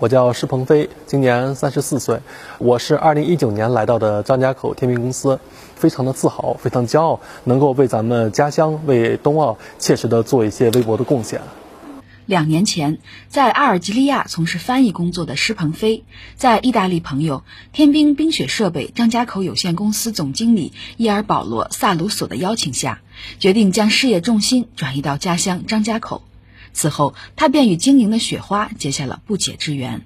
我叫施鹏飞，今年三十四岁。我是二零一九年来到的张家口天冰公司，非常的自豪，非常骄傲，能够为咱们家乡、为冬奥切实的做一些微薄的贡献。两年前，在阿尔及利亚从事翻译工作的施鹏飞，在意大利朋友天冰冰雪设备张家口有限公司总经理伊尔保罗萨鲁索的邀请下，决定将事业重心转移到家乡张家口。此后，他便与经营的雪花结下了不解之缘。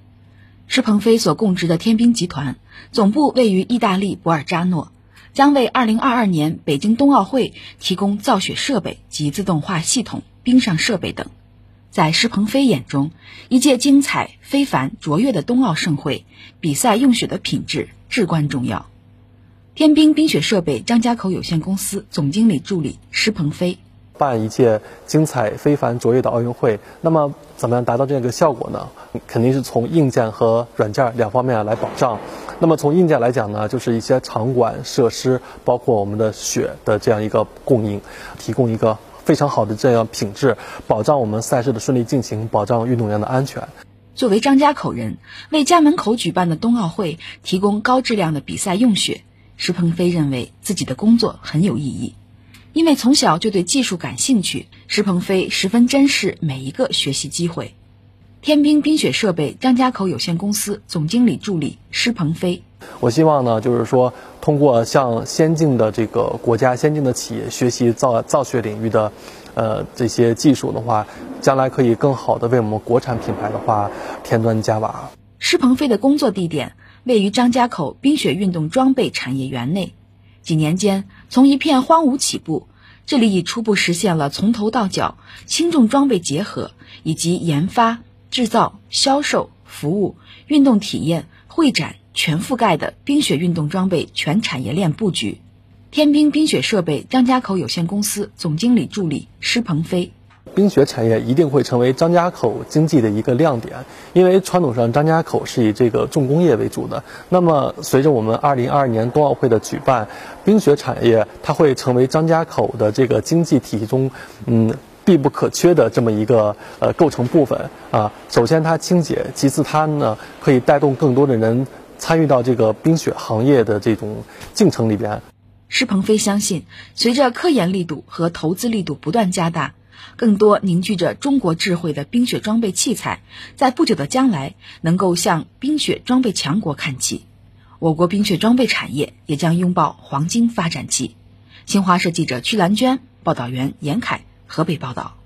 施鹏飞所供职的天冰集团总部位于意大利博尔扎诺，将为2022年北京冬奥会提供造雪设备及自动化系统、冰上设备等。在施鹏飞眼中，一届精彩、非凡、卓越的冬奥盛会，比赛用雪的品质至关重要。天冰冰雪设备张家口有限公司总经理助理施鹏飞。办一届精彩、非凡、卓越的奥运会，那么怎么样达到这样一个效果呢？肯定是从硬件和软件两方面来保障。那么从硬件来讲呢，就是一些场馆设施，包括我们的雪的这样一个供应，提供一个非常好的这样品质，保障我们赛事的顺利进行，保障运动员的安全。作为张家口人，为家门口举办的冬奥会提供高质量的比赛用雪，石鹏飞认为自己的工作很有意义。因为从小就对技术感兴趣，石鹏飞十分珍视每一个学习机会。天冰冰雪设备张家口有限公司总经理助理施鹏飞，我希望呢，就是说通过向先进的这个国家、先进的企业学习造造雪领域的，呃这些技术的话，将来可以更好的为我们国产品牌的话添砖加瓦。施鹏飞的工作地点位于张家口冰雪运动装备产业园内。几年间，从一片荒芜起步，这里已初步实现了从头到脚轻重装备结合，以及研发、制造、销售、服务、运动体验、会展全覆盖的冰雪运动装备全产业链布局。天冰冰雪设备张家口有限公司总经理助理施鹏飞。冰雪产业一定会成为张家口经济的一个亮点，因为传统上张家口是以这个重工业为主的。那么，随着我们二零二二年冬奥会的举办，冰雪产业它会成为张家口的这个经济体系中，嗯，必不可缺的这么一个呃构成部分啊。首先它清洁，其次它呢可以带动更多的人参与到这个冰雪行业的这种进程里边。施鹏飞相信，随着科研力度和投资力度不断加大。更多凝聚着中国智慧的冰雪装备器材，在不久的将来能够向冰雪装备强国看齐，我国冰雪装备产业也将拥抱黄金发展期。新华社记者屈兰娟，报道员严凯，河北报道。